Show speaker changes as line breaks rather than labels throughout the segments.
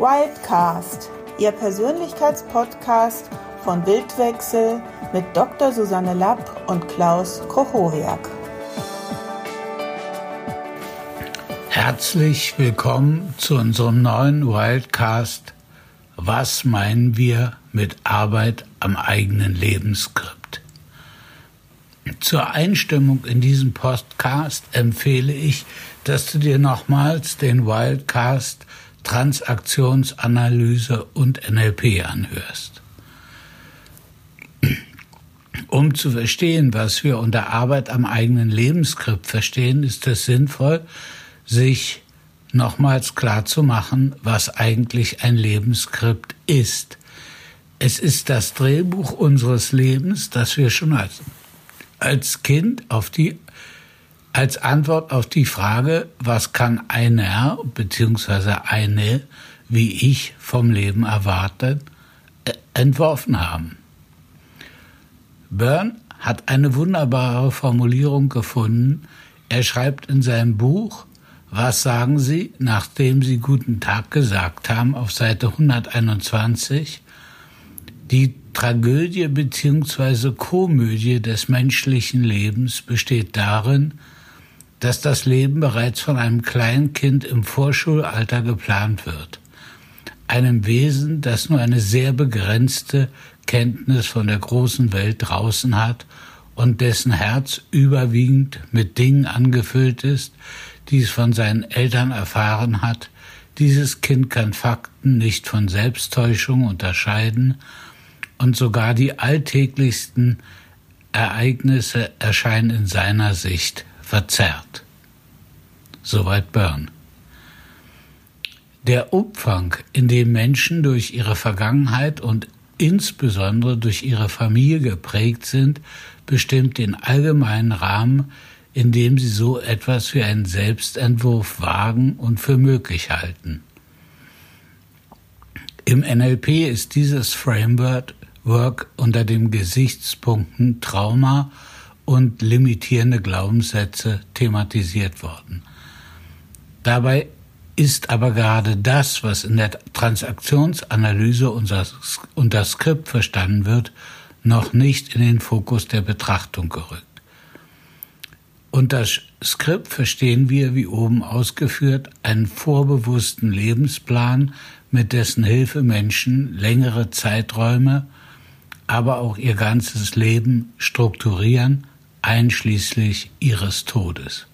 Wildcast, Ihr Persönlichkeitspodcast von Bildwechsel mit Dr. Susanne Lapp und Klaus Kochowiak.
Herzlich willkommen zu unserem neuen Wildcast. Was meinen wir mit Arbeit am eigenen Lebensskript? Zur Einstimmung in diesem Podcast empfehle ich, dass du dir nochmals den Wildcast Transaktionsanalyse und NLP anhörst. Um zu verstehen, was wir unter Arbeit am eigenen Lebensskript verstehen, ist es sinnvoll, sich nochmals klar zu machen, was eigentlich ein Lebensskript ist. Es ist das Drehbuch unseres Lebens, das wir schon als, als Kind auf die als Antwort auf die Frage, was kann einer bzw. eine wie ich vom Leben erwarten, äh, entworfen haben. Byrne hat eine wunderbare Formulierung gefunden. Er schreibt in seinem Buch, was sagen Sie, nachdem Sie guten Tag gesagt haben, auf Seite 121, die Tragödie bzw. Komödie des menschlichen Lebens besteht darin, dass das Leben bereits von einem kleinen Kind im Vorschulalter geplant wird. Einem Wesen, das nur eine sehr begrenzte Kenntnis von der großen Welt draußen hat und dessen Herz überwiegend mit Dingen angefüllt ist, die es von seinen Eltern erfahren hat. Dieses Kind kann Fakten nicht von Selbsttäuschung unterscheiden und sogar die alltäglichsten Ereignisse erscheinen in seiner Sicht verzerrt. Soweit Byrne. Der Umfang, in dem Menschen durch ihre Vergangenheit und insbesondere durch ihre Familie geprägt sind, bestimmt den allgemeinen Rahmen, in dem sie so etwas wie einen Selbstentwurf wagen und für möglich halten. Im NLP ist dieses Framework unter den Gesichtspunkten Trauma und limitierende Glaubenssätze thematisiert worden. Dabei ist aber gerade das, was in der Transaktionsanalyse unter Skript verstanden wird, noch nicht in den Fokus der Betrachtung gerückt. Unter Skript verstehen wir, wie oben ausgeführt, einen vorbewussten Lebensplan, mit dessen Hilfe Menschen längere Zeiträume, aber auch ihr ganzes Leben strukturieren einschließlich ihres Todes.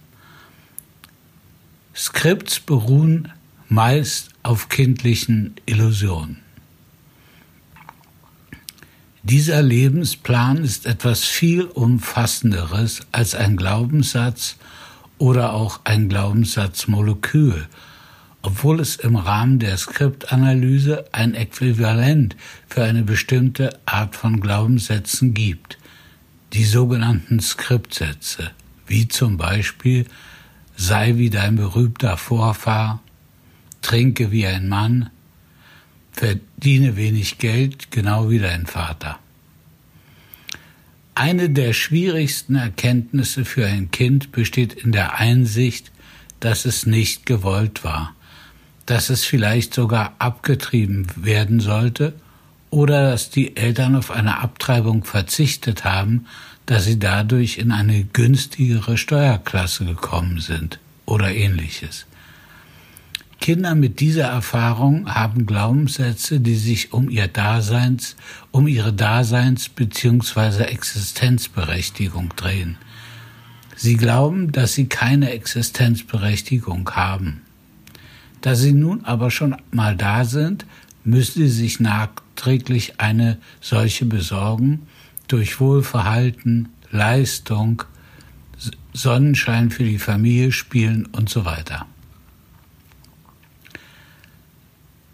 Skripts beruhen meist auf kindlichen Illusionen. Dieser Lebensplan ist etwas viel umfassenderes als ein Glaubenssatz oder auch ein Glaubenssatzmolekül, obwohl es im Rahmen der Skriptanalyse ein Äquivalent für eine bestimmte Art von Glaubenssätzen gibt die sogenannten Skriptsätze, wie zum Beispiel sei wie dein berühmter Vorfahr, trinke wie ein Mann, verdiene wenig Geld, genau wie dein Vater. Eine der schwierigsten Erkenntnisse für ein Kind besteht in der Einsicht, dass es nicht gewollt war, dass es vielleicht sogar abgetrieben werden sollte oder dass die Eltern auf eine Abtreibung verzichtet haben, dass sie dadurch in eine günstigere Steuerklasse gekommen sind oder ähnliches. Kinder mit dieser Erfahrung haben Glaubenssätze, die sich um ihr Daseins, um ihre Daseins- bzw. Existenzberechtigung drehen. Sie glauben, dass sie keine Existenzberechtigung haben. Da sie nun aber schon mal da sind, müssen sie sich nachträglich eine solche besorgen, durch Wohlverhalten, Leistung, Sonnenschein für die Familie spielen und so weiter.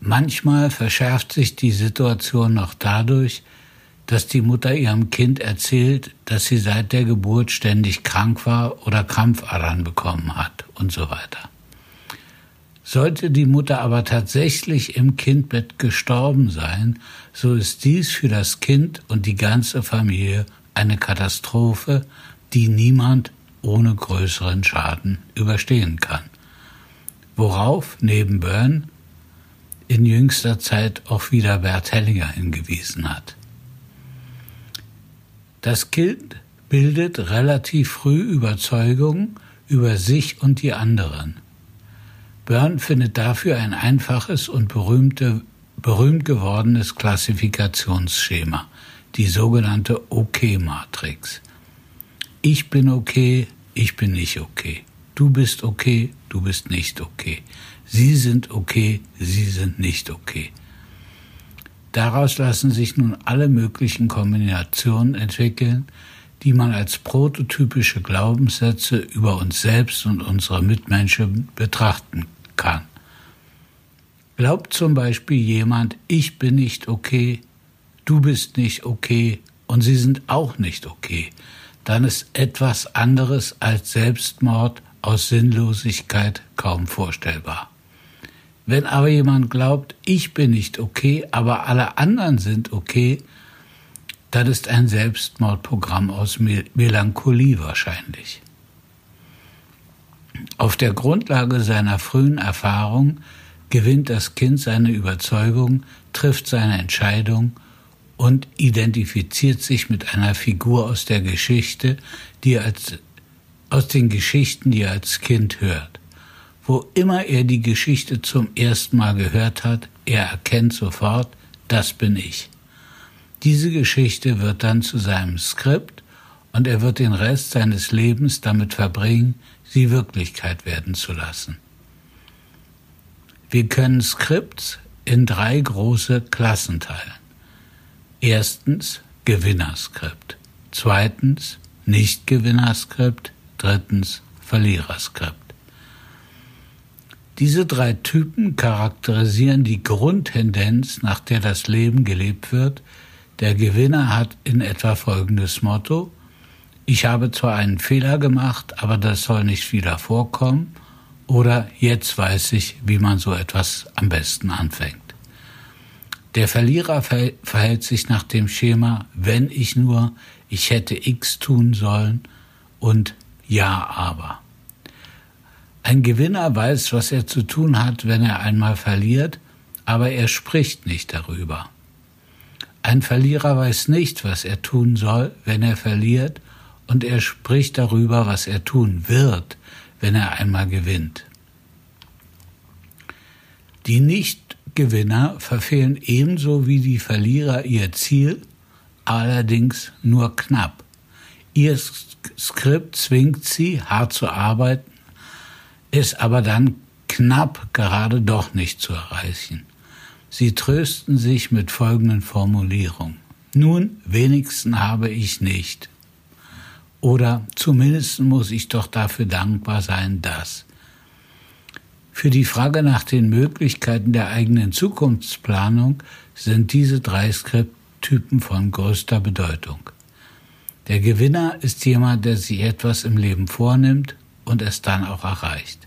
Manchmal verschärft sich die Situation noch dadurch, dass die Mutter ihrem Kind erzählt, dass sie seit der Geburt ständig krank war oder Krampfadern bekommen hat und so weiter. Sollte die Mutter aber tatsächlich im Kindbett gestorben sein, so ist dies für das Kind und die ganze Familie eine Katastrophe, die niemand ohne größeren Schaden überstehen kann. Worauf neben Byrne in jüngster Zeit auch wieder Bert Hellinger hingewiesen hat. Das Kind bildet relativ früh Überzeugungen über sich und die anderen. Byrne findet dafür ein einfaches und berühmte, berühmt gewordenes Klassifikationsschema, die sogenannte OK-Matrix. Ich bin okay, ich bin nicht okay. Du bist okay, du bist nicht okay. Sie sind okay, sie sind nicht okay. Daraus lassen sich nun alle möglichen Kombinationen entwickeln, die man als prototypische Glaubenssätze über uns selbst und unsere Mitmenschen betrachten kann. Glaubt zum Beispiel jemand, ich bin nicht okay, du bist nicht okay und sie sind auch nicht okay, dann ist etwas anderes als Selbstmord aus Sinnlosigkeit kaum vorstellbar. Wenn aber jemand glaubt, ich bin nicht okay, aber alle anderen sind okay, dann ist ein Selbstmordprogramm aus Melancholie wahrscheinlich. Auf der Grundlage seiner frühen Erfahrung gewinnt das Kind seine Überzeugung, trifft seine Entscheidung und identifiziert sich mit einer Figur aus der Geschichte, die als, aus den Geschichten, die er als Kind hört. Wo immer er die Geschichte zum ersten Mal gehört hat, er erkennt sofort, das bin ich. Diese Geschichte wird dann zu seinem Skript und er wird den Rest seines Lebens damit verbringen, sie Wirklichkeit werden zu lassen. Wir können Skripts in drei große Klassen teilen. Erstens Gewinnerskript, zweitens Nicht-Gewinnerskript, drittens Verliererskript. Diese drei Typen charakterisieren die Grundtendenz, nach der das Leben gelebt wird, der Gewinner hat in etwa folgendes Motto. Ich habe zwar einen Fehler gemacht, aber das soll nicht wieder vorkommen. Oder jetzt weiß ich, wie man so etwas am besten anfängt. Der Verlierer verhält sich nach dem Schema, wenn ich nur, ich hätte X tun sollen und ja aber. Ein Gewinner weiß, was er zu tun hat, wenn er einmal verliert, aber er spricht nicht darüber. Ein Verlierer weiß nicht, was er tun soll, wenn er verliert, und er spricht darüber, was er tun wird, wenn er einmal gewinnt. Die Nichtgewinner verfehlen ebenso wie die Verlierer ihr Ziel, allerdings nur knapp. Ihr Skript zwingt sie, hart zu arbeiten, ist aber dann knapp gerade doch nicht zu erreichen. Sie trösten sich mit folgenden Formulierungen. Nun, wenigsten habe ich nicht. Oder zumindest muss ich doch dafür dankbar sein, dass. Für die Frage nach den Möglichkeiten der eigenen Zukunftsplanung sind diese drei Skripttypen von größter Bedeutung. Der Gewinner ist jemand, der sich etwas im Leben vornimmt und es dann auch erreicht.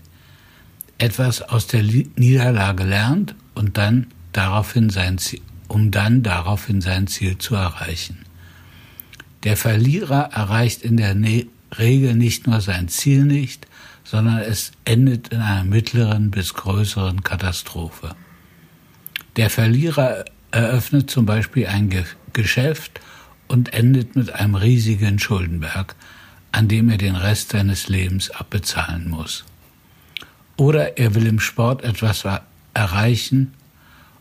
Etwas aus der Niederlage lernt und dann daraufhin sein Ziel, um dann daraufhin sein Ziel zu erreichen. Der Verlierer erreicht in der ne Regel nicht nur sein Ziel nicht, sondern es endet in einer mittleren bis größeren Katastrophe. Der Verlierer eröffnet zum Beispiel ein Ge Geschäft und endet mit einem riesigen Schuldenberg, an dem er den Rest seines Lebens abbezahlen muss. Oder er will im Sport etwas erreichen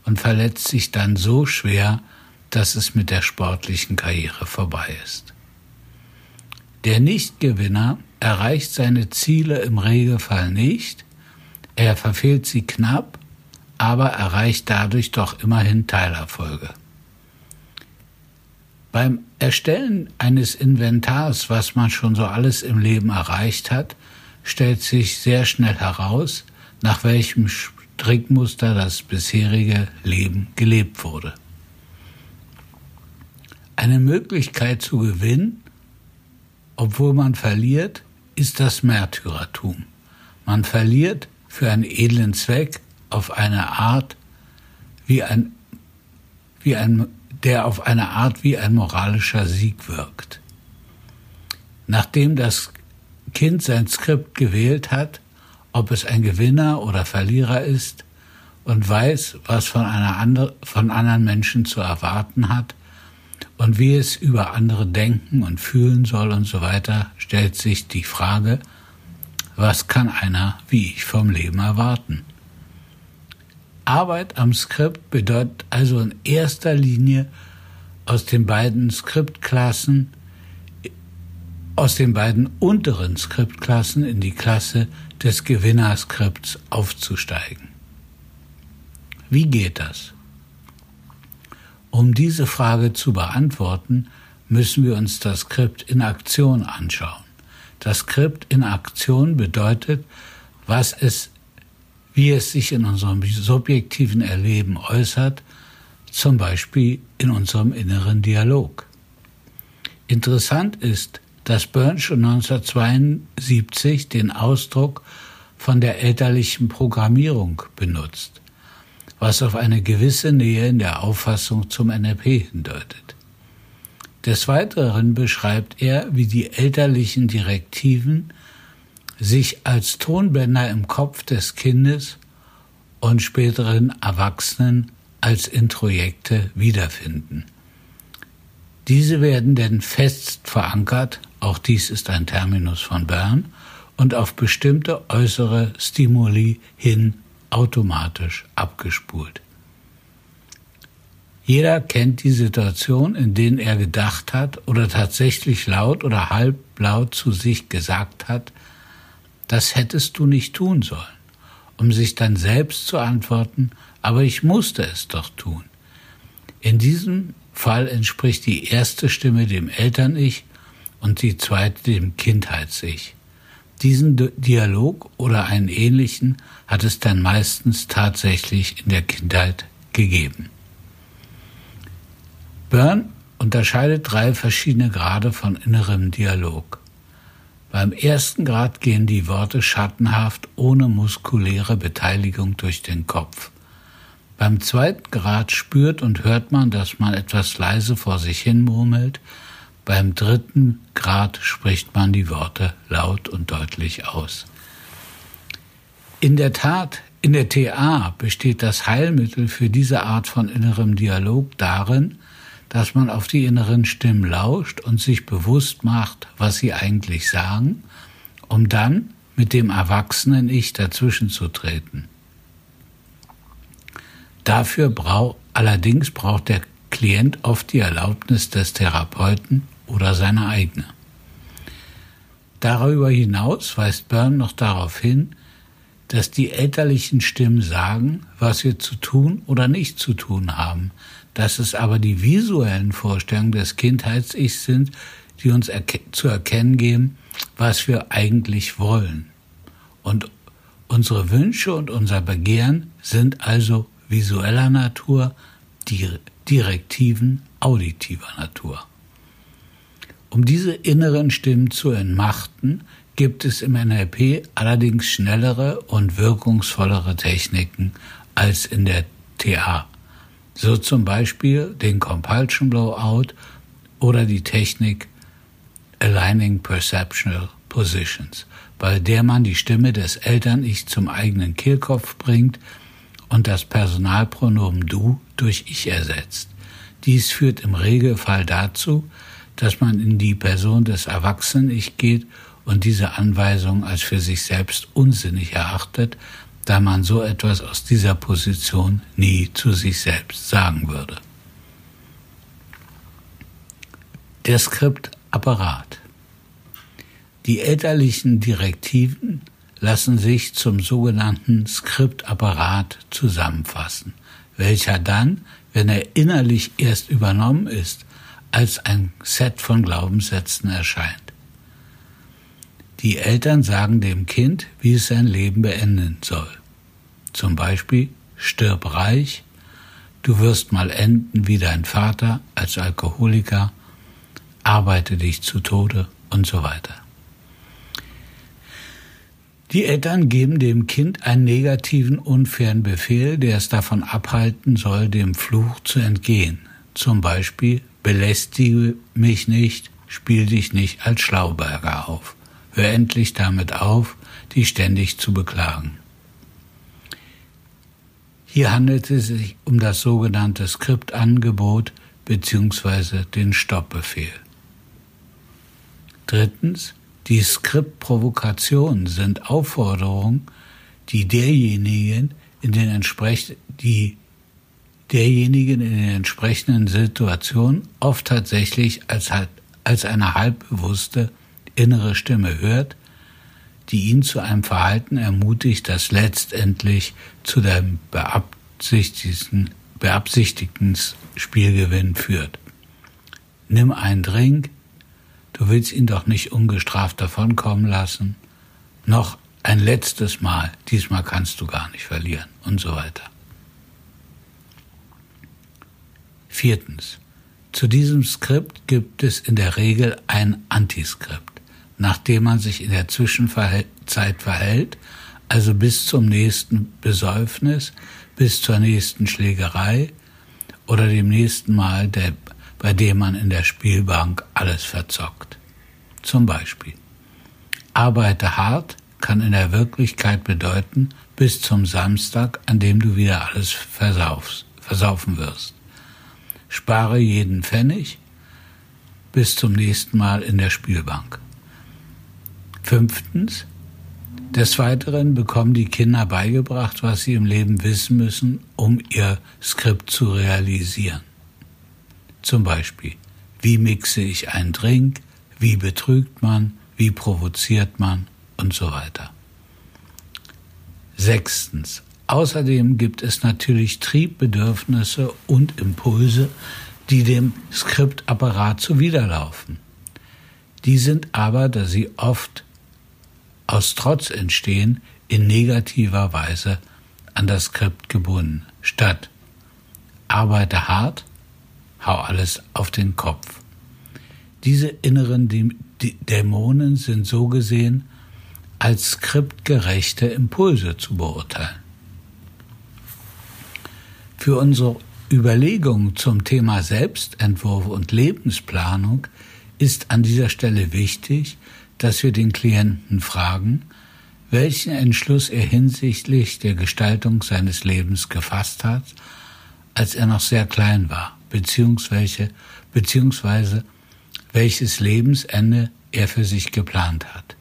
und verletzt sich dann so schwer, dass es mit der sportlichen Karriere vorbei ist. Der Nichtgewinner erreicht seine Ziele im Regelfall nicht, er verfehlt sie knapp, aber erreicht dadurch doch immerhin Teilerfolge. Beim Erstellen eines Inventars, was man schon so alles im Leben erreicht hat, stellt sich sehr schnell heraus, nach welchem Strickmuster das bisherige Leben gelebt wurde. Eine Möglichkeit zu gewinnen, obwohl man verliert, ist das Märtyrertum. Man verliert für einen edlen Zweck auf eine Art, wie ein, wie ein, der auf eine Art wie ein moralischer Sieg wirkt. Nachdem das Kind sein Skript gewählt hat, ob es ein Gewinner oder Verlierer ist, und weiß, was von, einer andre, von anderen Menschen zu erwarten hat und wie es über andere denken und fühlen soll und so weiter, stellt sich die Frage, was kann einer wie ich vom Leben erwarten? Arbeit am Skript bedeutet also in erster Linie aus den beiden Skriptklassen, aus den beiden unteren Skriptklassen in die Klasse des Gewinnerskripts aufzusteigen. Wie geht das? Um diese Frage zu beantworten, müssen wir uns das Skript in Aktion anschauen. Das Skript in Aktion bedeutet, was es, wie es sich in unserem subjektiven Erleben äußert, zum Beispiel in unserem inneren Dialog. Interessant ist, dass Burns schon 1972 den Ausdruck von der elterlichen Programmierung benutzt was auf eine gewisse Nähe in der Auffassung zum NLP hindeutet. Des Weiteren beschreibt er, wie die elterlichen Direktiven sich als Tonbänder im Kopf des Kindes und späteren Erwachsenen als Introjekte wiederfinden. Diese werden denn fest verankert, auch dies ist ein Terminus von Bern, und auf bestimmte äußere Stimuli hin automatisch abgespult. Jeder kennt die Situation, in denen er gedacht hat oder tatsächlich laut oder halblaut zu sich gesagt hat, das hättest du nicht tun sollen, um sich dann selbst zu antworten, aber ich musste es doch tun. In diesem Fall entspricht die erste Stimme dem Eltern-Ich und die zweite dem Kindheits-Ich. Diesen Dialog oder einen ähnlichen hat es dann meistens tatsächlich in der Kindheit gegeben. Byrne unterscheidet drei verschiedene Grade von innerem Dialog. Beim ersten Grad gehen die Worte schattenhaft ohne muskuläre Beteiligung durch den Kopf. Beim zweiten Grad spürt und hört man, dass man etwas leise vor sich hin murmelt, beim dritten Grad spricht man die Worte laut und deutlich aus. In der Tat, in der TA besteht das Heilmittel für diese Art von innerem Dialog darin, dass man auf die inneren Stimmen lauscht und sich bewusst macht, was sie eigentlich sagen, um dann mit dem erwachsenen Ich dazwischen zu treten. Dafür braucht allerdings braucht der Klient oft die Erlaubnis des Therapeuten oder seine eigene. Darüber hinaus weist Byrne noch darauf hin, dass die elterlichen Stimmen sagen, was wir zu tun oder nicht zu tun haben, dass es aber die visuellen Vorstellungen des Kindheits-Ichs sind, die uns erke zu erkennen geben, was wir eigentlich wollen. Und unsere Wünsche und unser Begehren sind also visueller Natur, Direktiven auditiver Natur. Um diese inneren Stimmen zu entmachten, gibt es im NLP allerdings schnellere und wirkungsvollere Techniken als in der TA. So zum Beispiel den Compulsion Blowout oder die Technik Aligning Perceptual Positions, bei der man die Stimme des Eltern-Ich zum eigenen Kehlkopf bringt und das Personalpronomen du durch ich ersetzt. Dies führt im Regelfall dazu, dass man in die Person des Erwachsenen-Ich geht und diese Anweisung als für sich selbst unsinnig erachtet, da man so etwas aus dieser Position nie zu sich selbst sagen würde. Der Skriptapparat. Die elterlichen Direktiven lassen sich zum sogenannten Skriptapparat zusammenfassen, welcher dann, wenn er innerlich erst übernommen ist, als ein Set von Glaubenssätzen erscheint. Die Eltern sagen dem Kind, wie es sein Leben beenden soll. Zum Beispiel, stirb reich, du wirst mal enden wie dein Vater als Alkoholiker, arbeite dich zu Tode und so weiter. Die Eltern geben dem Kind einen negativen, unfairen Befehl, der es davon abhalten soll, dem Fluch zu entgehen. Zum Beispiel, belästige mich nicht, spiel dich nicht als Schlauberger auf. Hör endlich damit auf, dich ständig zu beklagen. Hier handelt es sich um das sogenannte Skriptangebot bzw. den Stoppbefehl. Drittens, die Skriptprovokationen sind Aufforderungen, die derjenigen in den entsprechenden, die derjenigen in den entsprechenden Situationen oft tatsächlich als, als eine halbbewusste innere Stimme hört, die ihn zu einem Verhalten ermutigt, das letztendlich zu dem beabsichtigten, beabsichtigten Spielgewinn führt. Nimm einen Drink, du willst ihn doch nicht ungestraft davonkommen lassen, noch ein letztes Mal, diesmal kannst du gar nicht verlieren und so weiter. Viertens. Zu diesem Skript gibt es in der Regel ein Antiskript, nachdem man sich in der Zwischenzeit verhält, also bis zum nächsten Besäufnis, bis zur nächsten Schlägerei oder dem nächsten Mal, der, bei dem man in der Spielbank alles verzockt. Zum Beispiel. Arbeite hart kann in der Wirklichkeit bedeuten, bis zum Samstag, an dem du wieder alles versaufst, versaufen wirst. Spare jeden Pfennig bis zum nächsten Mal in der Spielbank. Fünftens. Des Weiteren bekommen die Kinder beigebracht, was sie im Leben wissen müssen, um ihr Skript zu realisieren. Zum Beispiel, wie mixe ich einen Drink, wie betrügt man, wie provoziert man und so weiter. Sechstens. Außerdem gibt es natürlich Triebbedürfnisse und Impulse, die dem Skriptapparat zuwiderlaufen. Die sind aber, da sie oft aus Trotz entstehen, in negativer Weise an das Skript gebunden. Statt arbeite hart, hau alles auf den Kopf. Diese inneren Dämonen sind so gesehen als skriptgerechte Impulse zu beurteilen. Für unsere Überlegungen zum Thema Selbstentwurf und Lebensplanung ist an dieser Stelle wichtig, dass wir den Klienten fragen, welchen Entschluss er hinsichtlich der Gestaltung seines Lebens gefasst hat, als er noch sehr klein war, beziehungsweise, beziehungsweise welches Lebensende er für sich geplant hat.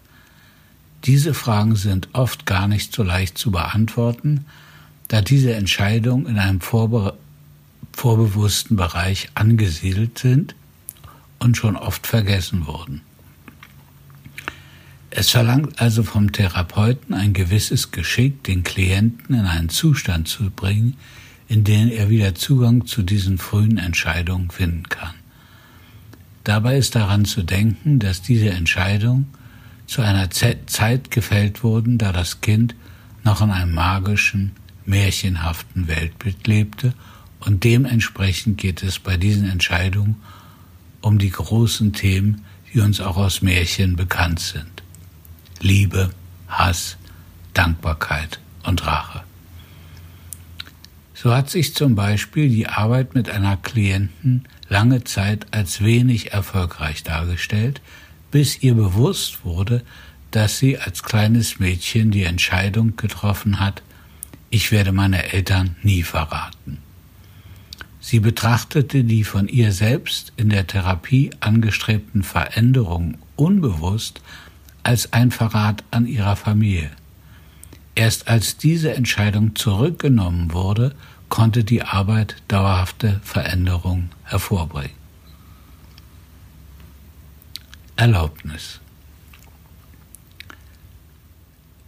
Diese Fragen sind oft gar nicht so leicht zu beantworten, da diese Entscheidungen in einem vorbe vorbewussten Bereich angesiedelt sind und schon oft vergessen wurden. Es verlangt also vom Therapeuten ein gewisses Geschick, den Klienten in einen Zustand zu bringen, in dem er wieder Zugang zu diesen frühen Entscheidungen finden kann. Dabei ist daran zu denken, dass diese Entscheidungen zu einer Zeit gefällt wurden, da das Kind noch in einem magischen, märchenhaften Weltbild lebte und dementsprechend geht es bei diesen Entscheidungen um die großen Themen, die uns auch aus Märchen bekannt sind. Liebe, Hass, Dankbarkeit und Rache. So hat sich zum Beispiel die Arbeit mit einer Klienten lange Zeit als wenig erfolgreich dargestellt, bis ihr bewusst wurde, dass sie als kleines Mädchen die Entscheidung getroffen hat, ich werde meine Eltern nie verraten. Sie betrachtete die von ihr selbst in der Therapie angestrebten Veränderungen unbewusst als ein Verrat an ihrer Familie. Erst als diese Entscheidung zurückgenommen wurde, konnte die Arbeit dauerhafte Veränderungen hervorbringen. Erlaubnis.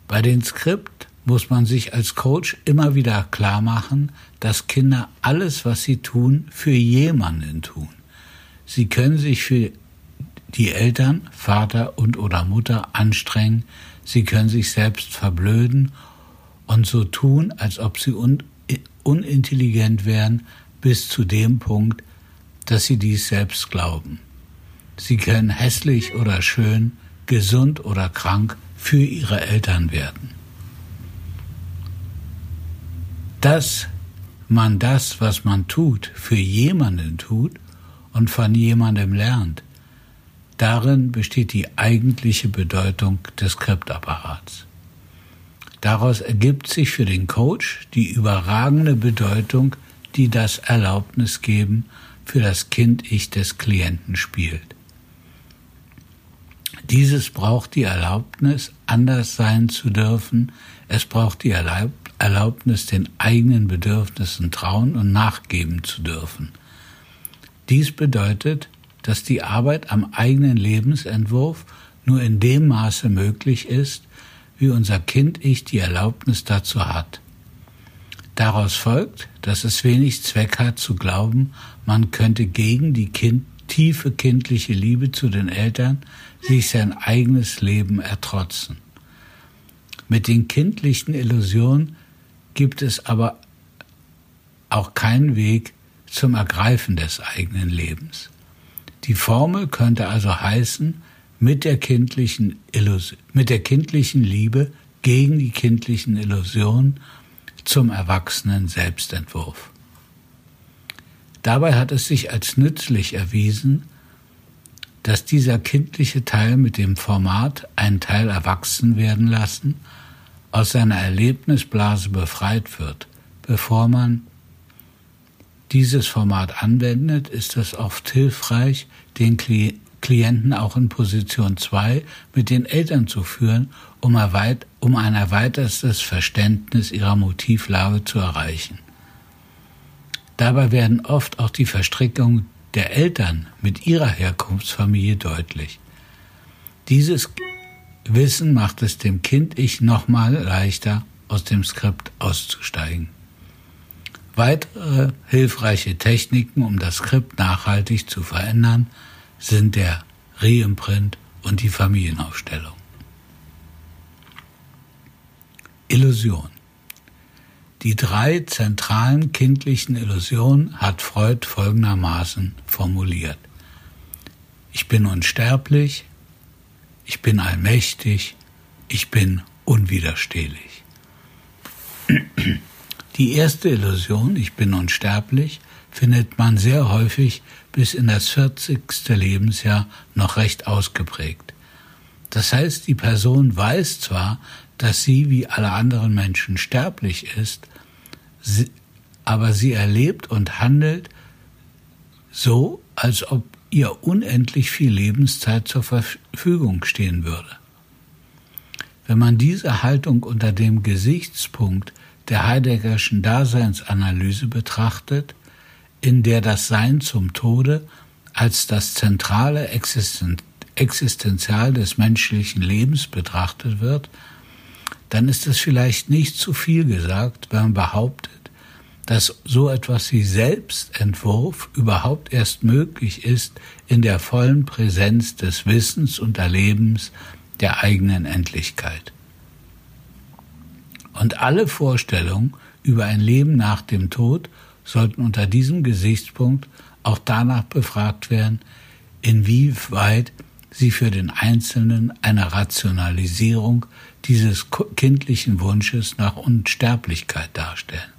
Bei den Skript muss man sich als Coach immer wieder klar machen, dass Kinder alles, was sie tun, für jemanden tun. Sie können sich für die Eltern, Vater und oder Mutter anstrengen, sie können sich selbst verblöden und so tun, als ob sie un unintelligent wären, bis zu dem Punkt, dass sie dies selbst glauben. Sie können hässlich oder schön, gesund oder krank für ihre Eltern werden. Dass man das, was man tut, für jemanden tut und von jemandem lernt, darin besteht die eigentliche Bedeutung des Skriptapparats. Daraus ergibt sich für den Coach die überragende Bedeutung, die das Erlaubnisgeben für das Kind-Ich des Klienten spielt. Dieses braucht die Erlaubnis, anders sein zu dürfen. Es braucht die Erlaubnis, den eigenen Bedürfnissen trauen und nachgeben zu dürfen. Dies bedeutet, dass die Arbeit am eigenen Lebensentwurf nur in dem Maße möglich ist, wie unser Kind-Ich die Erlaubnis dazu hat. Daraus folgt, dass es wenig Zweck hat zu glauben, man könnte gegen die kind, tiefe kindliche Liebe zu den Eltern sich sein eigenes Leben ertrotzen. Mit den kindlichen Illusionen gibt es aber auch keinen Weg zum Ergreifen des eigenen Lebens. Die Formel könnte also heißen, mit der kindlichen, Illusion, mit der kindlichen Liebe gegen die kindlichen Illusionen zum erwachsenen Selbstentwurf. Dabei hat es sich als nützlich erwiesen, dass dieser kindliche Teil mit dem Format einen Teil erwachsen werden lassen, aus seiner Erlebnisblase befreit wird. Bevor man dieses Format anwendet, ist es oft hilfreich, den Klienten auch in Position 2 mit den Eltern zu führen, um, erweit um ein erweitertes Verständnis ihrer Motivlage zu erreichen. Dabei werden oft auch die Verstrickungen der Eltern mit ihrer Herkunftsfamilie deutlich. Dieses Wissen macht es dem Kind-Ich nochmal leichter, aus dem Skript auszusteigen. Weitere hilfreiche Techniken, um das Skript nachhaltig zu verändern, sind der Reimprint und die Familienaufstellung. Illusion. Die drei zentralen kindlichen Illusionen hat Freud folgendermaßen formuliert. Ich bin unsterblich, ich bin allmächtig, ich bin unwiderstehlich. Die erste Illusion, ich bin unsterblich, findet man sehr häufig bis in das 40. Lebensjahr noch recht ausgeprägt. Das heißt, die Person weiß zwar, dass sie wie alle anderen Menschen sterblich ist, aber sie erlebt und handelt so, als ob ihr unendlich viel Lebenszeit zur Verfügung stehen würde. Wenn man diese Haltung unter dem Gesichtspunkt der Heideggerschen Daseinsanalyse betrachtet, in der das Sein zum Tode als das zentrale Existen Existenzial des menschlichen Lebens betrachtet wird, dann ist es vielleicht nicht zu viel gesagt, wenn man behauptet, dass so etwas wie Selbstentwurf überhaupt erst möglich ist in der vollen Präsenz des Wissens und Erlebens der eigenen Endlichkeit. Und alle Vorstellungen über ein Leben nach dem Tod sollten unter diesem Gesichtspunkt auch danach befragt werden, inwieweit sie für den Einzelnen eine Rationalisierung dieses kindlichen Wunsches nach Unsterblichkeit darstellen.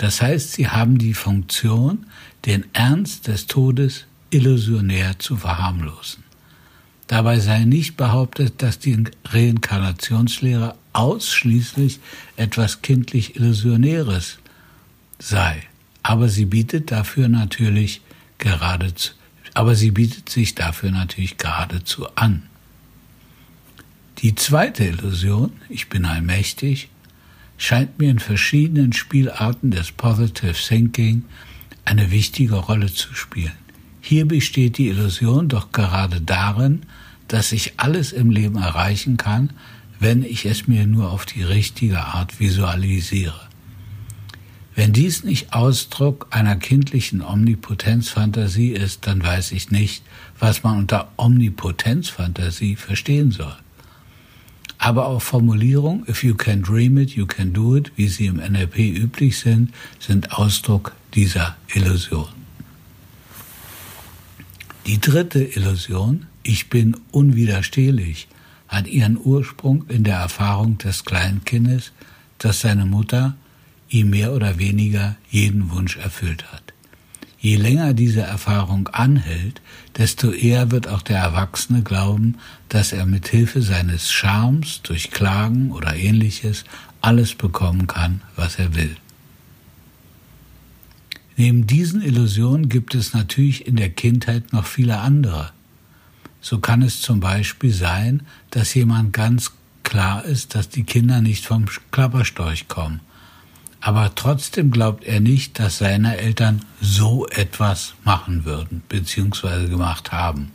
Das heißt, sie haben die Funktion, den Ernst des Todes illusionär zu verharmlosen. Dabei sei nicht behauptet, dass die Reinkarnationslehre ausschließlich etwas kindlich Illusionäres sei. Aber sie bietet dafür natürlich geradezu, aber sie bietet sich dafür natürlich geradezu an. Die zweite Illusion, ich bin allmächtig, scheint mir in verschiedenen Spielarten des Positive Thinking eine wichtige Rolle zu spielen. Hier besteht die Illusion doch gerade darin, dass ich alles im Leben erreichen kann, wenn ich es mir nur auf die richtige Art visualisiere. Wenn dies nicht Ausdruck einer kindlichen Omnipotenzfantasie ist, dann weiß ich nicht, was man unter Omnipotenzfantasie verstehen soll. Aber auch Formulierungen, if you can dream it, you can do it, wie sie im NLP üblich sind, sind Ausdruck dieser Illusion. Die dritte Illusion, ich bin unwiderstehlich, hat ihren Ursprung in der Erfahrung des Kleinkindes, dass seine Mutter ihm mehr oder weniger jeden Wunsch erfüllt hat. Je länger diese Erfahrung anhält, desto eher wird auch der Erwachsene glauben, dass er mit Hilfe seines Charmes durch Klagen oder ähnliches alles bekommen kann, was er will. Neben diesen Illusionen gibt es natürlich in der Kindheit noch viele andere. So kann es zum Beispiel sein, dass jemand ganz klar ist, dass die Kinder nicht vom Klapperstorch kommen. Aber trotzdem glaubt er nicht, dass seine Eltern so etwas machen würden bzw. gemacht haben.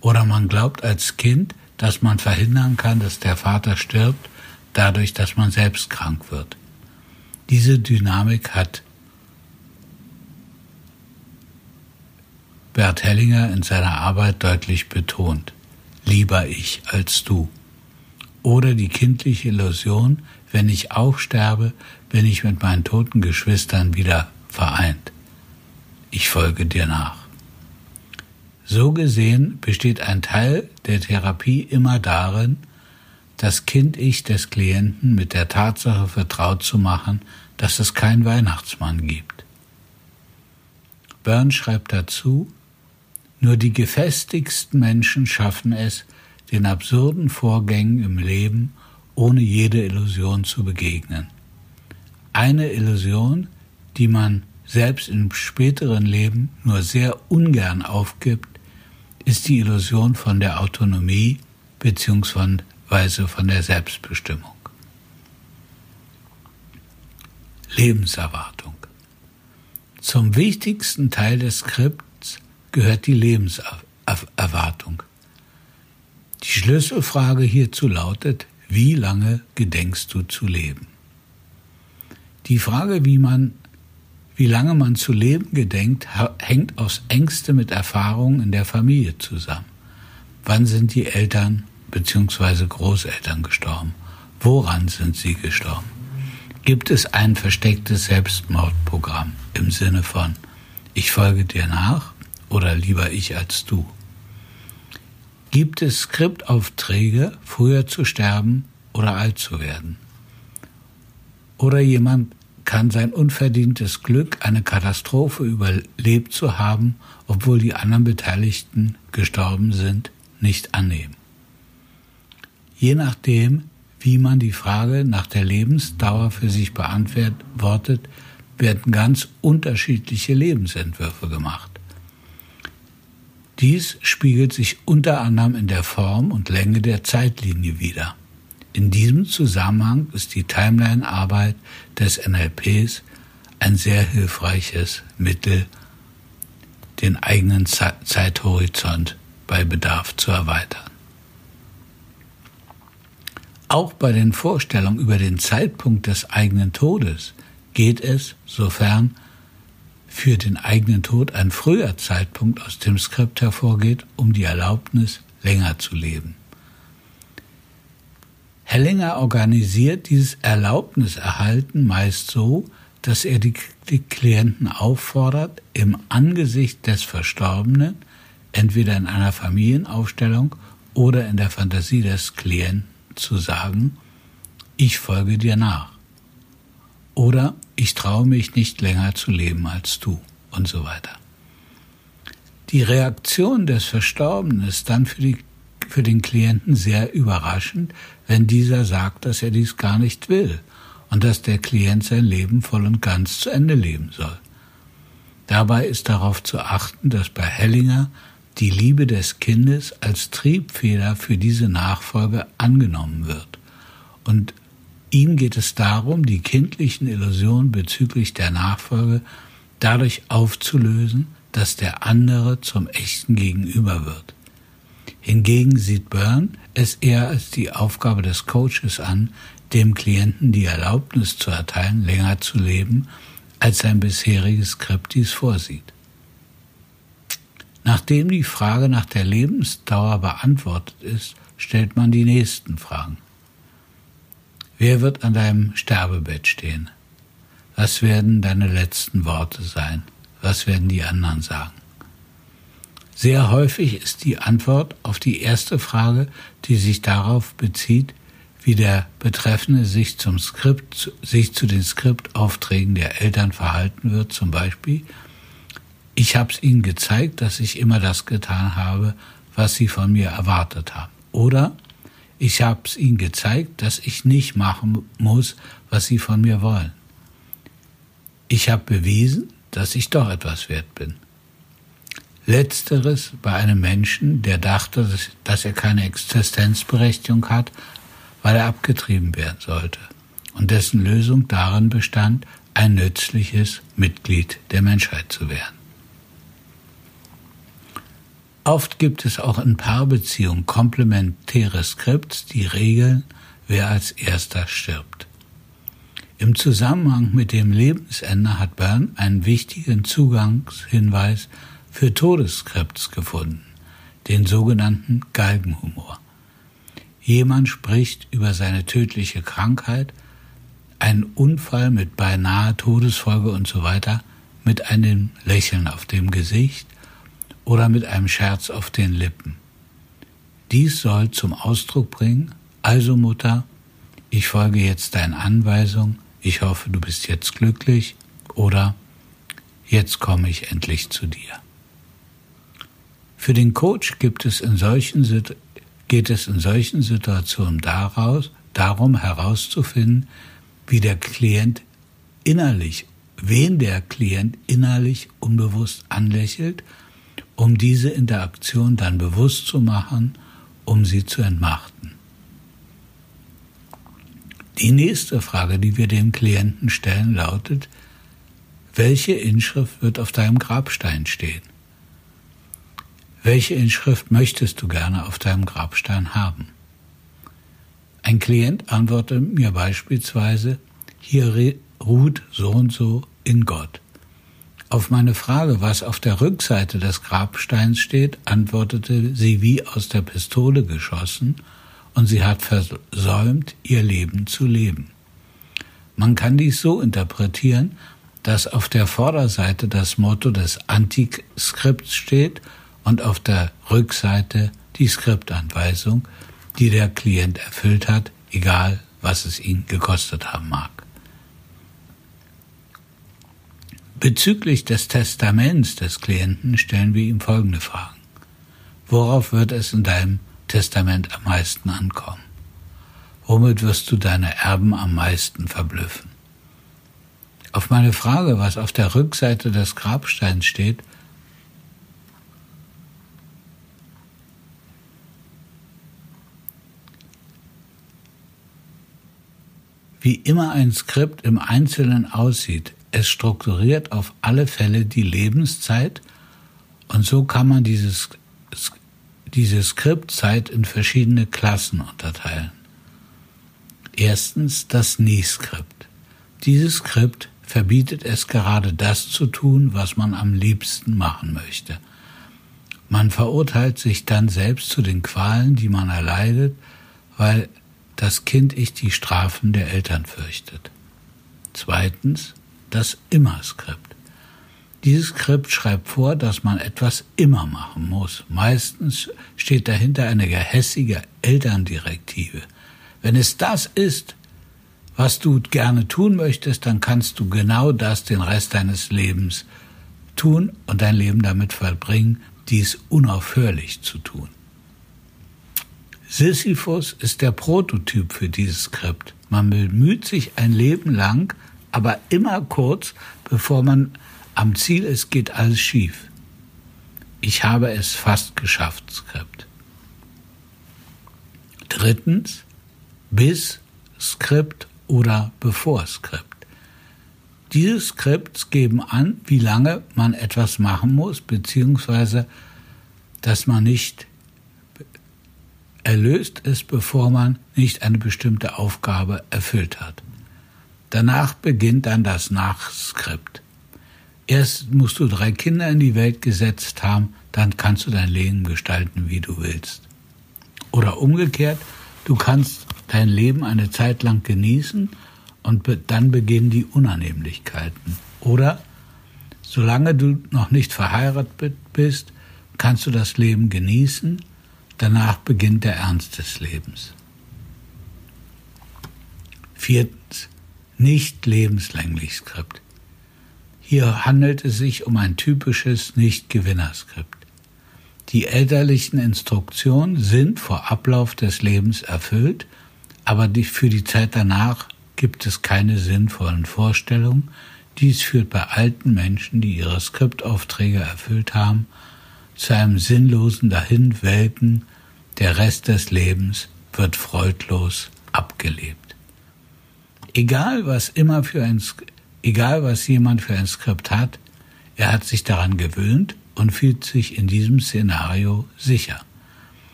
Oder man glaubt als Kind, dass man verhindern kann, dass der Vater stirbt, dadurch, dass man selbst krank wird. Diese Dynamik hat Bert Hellinger in seiner Arbeit deutlich betont. Lieber ich als du. Oder die kindliche Illusion, wenn ich auch sterbe, bin ich mit meinen toten Geschwistern wieder vereint. Ich folge dir nach. So gesehen besteht ein Teil der Therapie immer darin, das Kind-Ich des Klienten mit der Tatsache vertraut zu machen, dass es keinen Weihnachtsmann gibt. Burns schreibt dazu, nur die gefestigsten Menschen schaffen es, den absurden Vorgängen im Leben ohne jede Illusion zu begegnen. Eine Illusion, die man selbst im späteren Leben nur sehr ungern aufgibt, ist die Illusion von der Autonomie bzw. von der Selbstbestimmung. Lebenserwartung. Zum wichtigsten Teil des Skripts gehört die Lebenserwartung. Die Schlüsselfrage hierzu lautet, wie lange gedenkst du zu leben? Die Frage, wie man, wie lange man zu leben gedenkt, hängt aufs engste mit Erfahrungen in der Familie zusammen. Wann sind die Eltern bzw. Großeltern gestorben? Woran sind sie gestorben? Gibt es ein verstecktes Selbstmordprogramm im Sinne von ich folge dir nach oder lieber ich als du? Gibt es Skriptaufträge, früher zu sterben oder alt zu werden? Oder jemand kann sein unverdientes Glück, eine Katastrophe überlebt zu haben, obwohl die anderen Beteiligten gestorben sind, nicht annehmen. Je nachdem, wie man die Frage nach der Lebensdauer für sich beantwortet, werden ganz unterschiedliche Lebensentwürfe gemacht. Dies spiegelt sich unter anderem in der Form und Länge der Zeitlinie wider. In diesem Zusammenhang ist die Timeline-Arbeit des NLPs ein sehr hilfreiches Mittel, den eigenen Zeithorizont bei Bedarf zu erweitern. Auch bei den Vorstellungen über den Zeitpunkt des eigenen Todes geht es, sofern für den eigenen Tod ein früher Zeitpunkt aus dem Skript hervorgeht, um die Erlaubnis, länger zu leben. Hellinger organisiert dieses Erlaubniserhalten meist so, dass er die, die Klienten auffordert, im Angesicht des Verstorbenen, entweder in einer Familienaufstellung oder in der Fantasie des Klienten, zu sagen, ich folge dir nach. Oder ich traue mich nicht länger zu leben als du und so weiter. Die Reaktion des Verstorbenen ist dann für, die, für den Klienten sehr überraschend, wenn dieser sagt, dass er dies gar nicht will und dass der Klient sein Leben voll und ganz zu Ende leben soll. Dabei ist darauf zu achten, dass bei Hellinger die Liebe des Kindes als Triebfeder für diese Nachfolge angenommen wird und Ihm geht es darum, die kindlichen Illusionen bezüglich der Nachfolge dadurch aufzulösen, dass der andere zum echten Gegenüber wird. Hingegen sieht Byrne es eher als die Aufgabe des Coaches an, dem Klienten die Erlaubnis zu erteilen, länger zu leben, als sein bisheriges Skript dies vorsieht. Nachdem die Frage nach der Lebensdauer beantwortet ist, stellt man die nächsten Fragen. Wer wird an deinem Sterbebett stehen? Was werden deine letzten Worte sein? Was werden die anderen sagen? Sehr häufig ist die Antwort auf die erste Frage, die sich darauf bezieht, wie der Betreffende sich zum Skript, sich zu den Skriptaufträgen der Eltern verhalten wird, zum Beispiel, Ich habe es ihnen gezeigt, dass ich immer das getan habe, was sie von mir erwartet haben. Oder ich habe es ihnen gezeigt, dass ich nicht machen muss, was sie von mir wollen. Ich habe bewiesen, dass ich doch etwas wert bin. Letzteres bei einem Menschen, der dachte, dass er keine Existenzberechtigung hat, weil er abgetrieben werden sollte und dessen Lösung darin bestand, ein nützliches Mitglied der Menschheit zu werden. Oft gibt es auch in Paarbeziehungen komplementäre Skripts, die regeln, wer als erster stirbt. Im Zusammenhang mit dem Lebensende hat Byrne einen wichtigen Zugangshinweis für Todesskripts gefunden, den sogenannten Galgenhumor. Jemand spricht über seine tödliche Krankheit, einen Unfall mit beinahe Todesfolge und so weiter, mit einem Lächeln auf dem Gesicht oder mit einem Scherz auf den Lippen. Dies soll zum Ausdruck bringen, also Mutter, ich folge jetzt deinen Anweisungen, ich hoffe, du bist jetzt glücklich oder jetzt komme ich endlich zu dir. Für den Coach gibt es in solchen, geht es in solchen Situationen daraus, darum herauszufinden, wie der Klient innerlich, wen der Klient innerlich unbewusst anlächelt um diese Interaktion dann bewusst zu machen, um sie zu entmachten. Die nächste Frage, die wir dem Klienten stellen, lautet, welche Inschrift wird auf deinem Grabstein stehen? Welche Inschrift möchtest du gerne auf deinem Grabstein haben? Ein Klient antwortet mir beispielsweise, hier ruht so und so in Gott. Auf meine Frage, was auf der Rückseite des Grabsteins steht, antwortete sie wie aus der Pistole geschossen, und sie hat versäumt, ihr Leben zu leben. Man kann dies so interpretieren, dass auf der Vorderseite das Motto des Antiskripts steht und auf der Rückseite die Skriptanweisung, die der Klient erfüllt hat, egal was es ihn gekostet haben mag. Bezüglich des Testaments des Klienten stellen wir ihm folgende Fragen. Worauf wird es in deinem Testament am meisten ankommen? Womit wirst du deine Erben am meisten verblüffen? Auf meine Frage, was auf der Rückseite des Grabsteins steht, wie immer ein Skript im Einzelnen aussieht, es strukturiert auf alle Fälle die Lebenszeit und so kann man dieses, diese Skriptzeit in verschiedene Klassen unterteilen. Erstens das Nie-Skript. Dieses Skript verbietet es gerade das zu tun, was man am liebsten machen möchte. Man verurteilt sich dann selbst zu den Qualen, die man erleidet, weil das Kind ich die Strafen der Eltern fürchtet. Zweitens das Immer-Skript. Dieses Skript schreibt vor, dass man etwas immer machen muss. Meistens steht dahinter eine gehässige Elterndirektive. Wenn es das ist, was du gerne tun möchtest, dann kannst du genau das den Rest deines Lebens tun und dein Leben damit verbringen, dies unaufhörlich zu tun. Sisyphus ist der Prototyp für dieses Skript. Man bemüht sich ein Leben lang, aber immer kurz, bevor man am Ziel ist, geht alles schief. Ich habe es fast geschafft, Skript. Drittens, bis Skript oder bevor Skript. Diese Skripts geben an, wie lange man etwas machen muss, beziehungsweise dass man nicht erlöst ist, bevor man nicht eine bestimmte Aufgabe erfüllt hat. Danach beginnt dann das Nachskript. Erst musst du drei Kinder in die Welt gesetzt haben, dann kannst du dein Leben gestalten, wie du willst. Oder umgekehrt, du kannst dein Leben eine Zeit lang genießen und dann beginnen die Unannehmlichkeiten. Oder solange du noch nicht verheiratet bist, kannst du das Leben genießen, danach beginnt der Ernst des Lebens. Viertens, nicht lebenslänglich Skript. Hier handelt es sich um ein typisches Nicht-Gewinnerskript. Die elterlichen Instruktionen sind vor Ablauf des Lebens erfüllt, aber für die Zeit danach gibt es keine sinnvollen Vorstellungen. Dies führt bei alten Menschen, die ihre Skriptaufträge erfüllt haben, zu einem sinnlosen Dahinwelken. Der Rest des Lebens wird freudlos abgelebt. Egal was immer für ein, egal was jemand für ein Skript hat, er hat sich daran gewöhnt und fühlt sich in diesem Szenario sicher.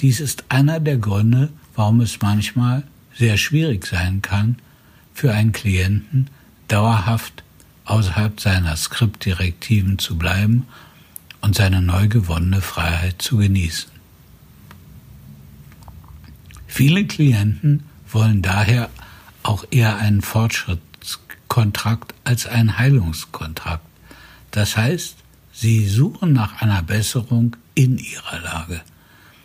Dies ist einer der Gründe, warum es manchmal sehr schwierig sein kann, für einen Klienten dauerhaft außerhalb seiner Skriptdirektiven zu bleiben und seine neu gewonnene Freiheit zu genießen. Viele Klienten wollen daher auch eher einen Fortschrittskontrakt als einen Heilungskontrakt. Das heißt, sie suchen nach einer Besserung in ihrer Lage.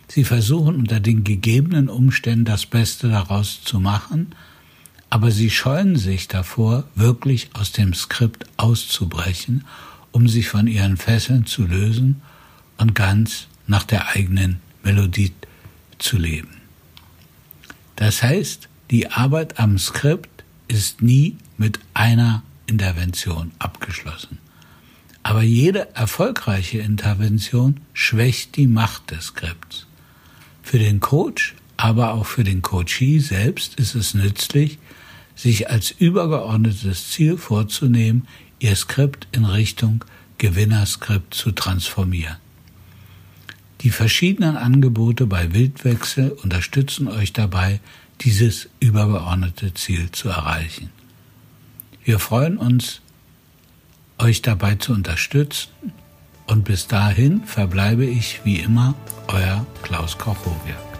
Sie versuchen unter den gegebenen Umständen das Beste daraus zu machen, aber sie scheuen sich davor, wirklich aus dem Skript auszubrechen, um sich von ihren Fesseln zu lösen und ganz nach der eigenen Melodie zu leben. Das heißt, die Arbeit am Skript ist nie mit einer Intervention abgeschlossen. Aber jede erfolgreiche Intervention schwächt die Macht des Skripts. Für den Coach, aber auch für den Coachee selbst ist es nützlich, sich als übergeordnetes Ziel vorzunehmen, ihr Skript in Richtung Gewinnerskript zu transformieren. Die verschiedenen Angebote bei Wildwechsel unterstützen euch dabei, dieses übergeordnete Ziel zu erreichen. Wir freuen uns, euch dabei zu unterstützen und bis dahin verbleibe ich wie immer euer Klaus Kochowia.